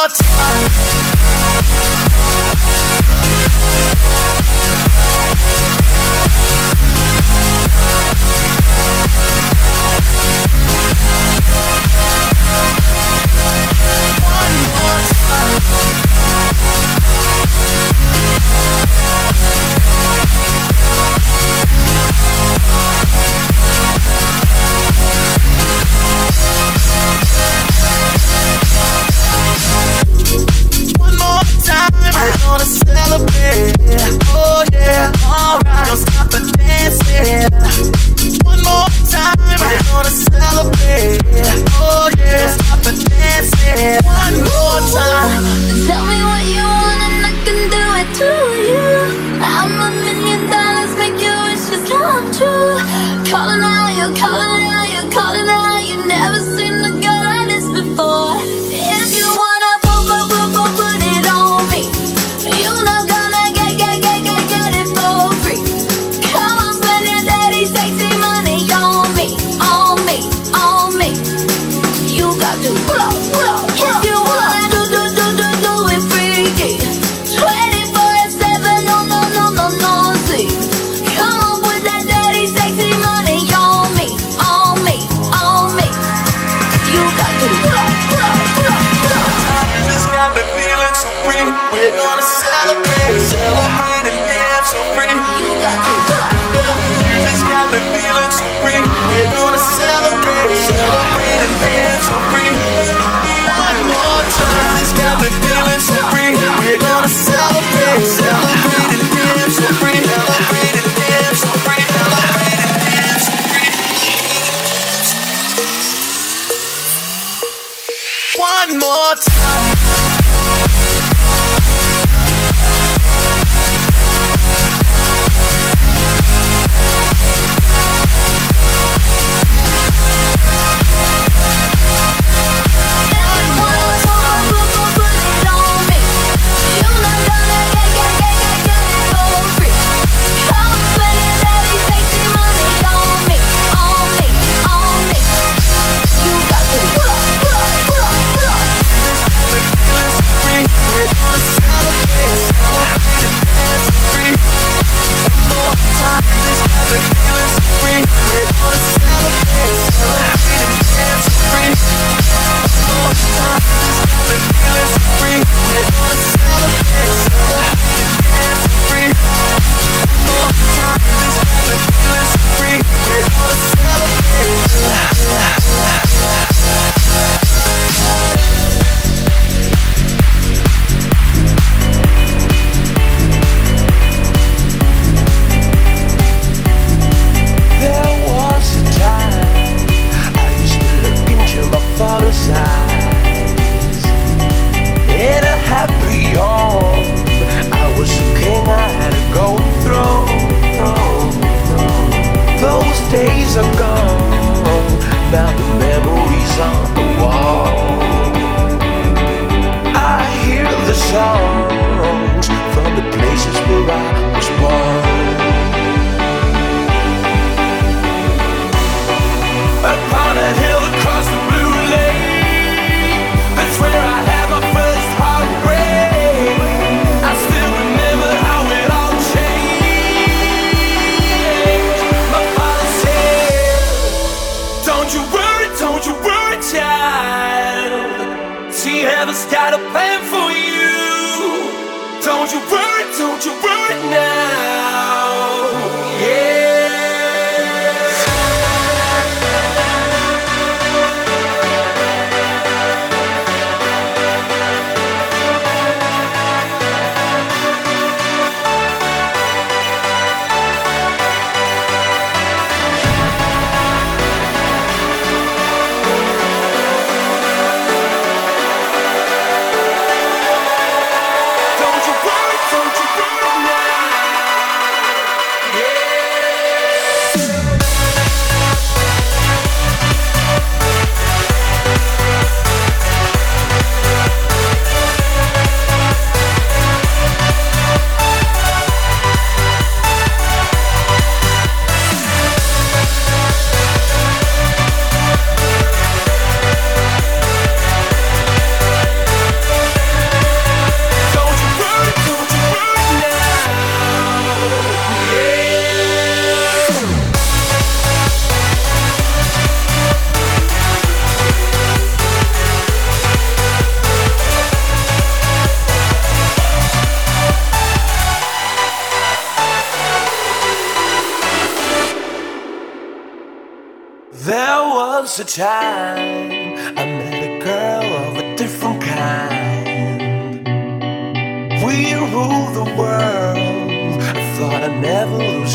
More time.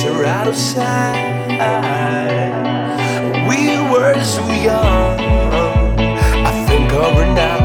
are out of sight. We were so young. I think over now.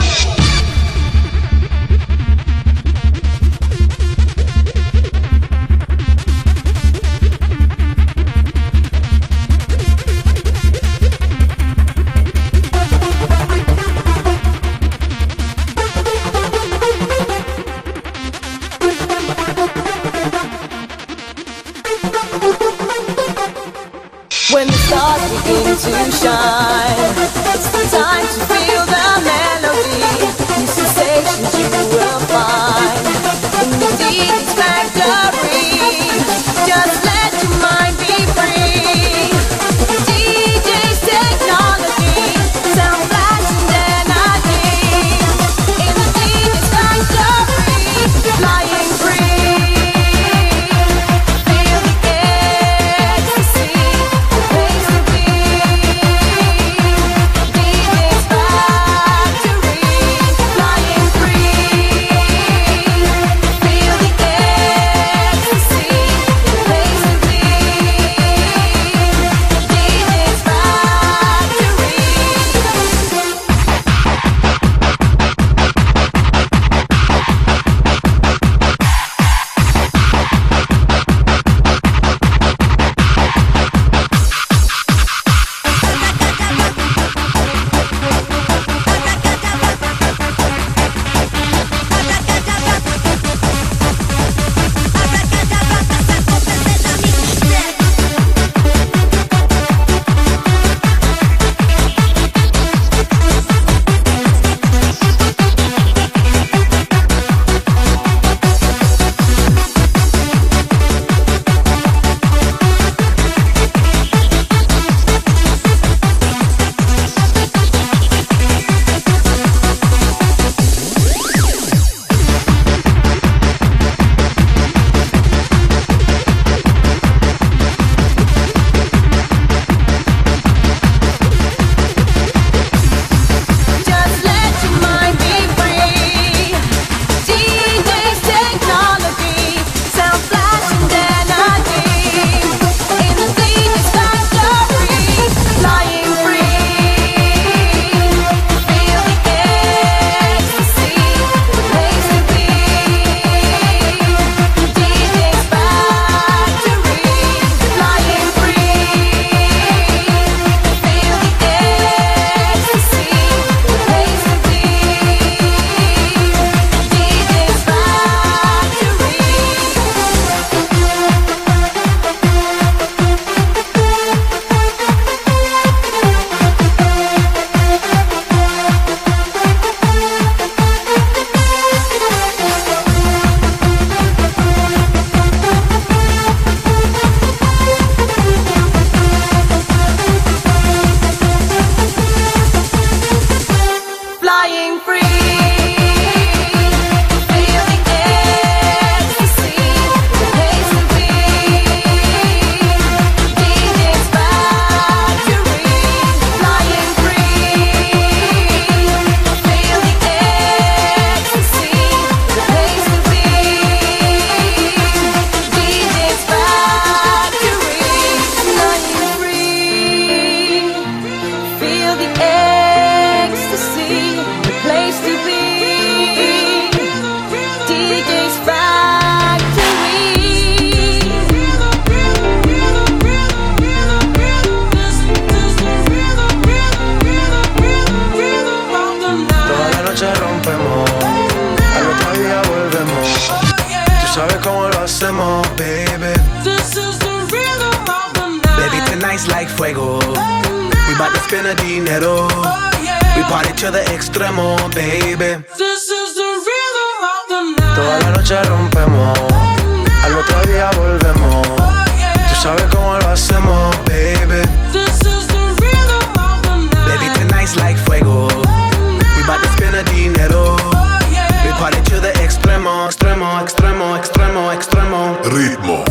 To shine. extremo, baby. This is the rhythm of the night. Toda la noche rompemos, al otro día volvemos. Oh, yeah. Tú sabes cómo lo hacemos, baby. This is the rhythm of the night. Baby, tonight's like fuego. Oh, We bout to spend dinero. Oh, yeah. We party to the extremo, extremo, extremo, extremo, extremo. Ritmo.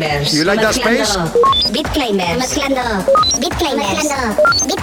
Beat Climbers. You like that space? Beat Climbers. Mezclando, beat claimers, mezclando, beat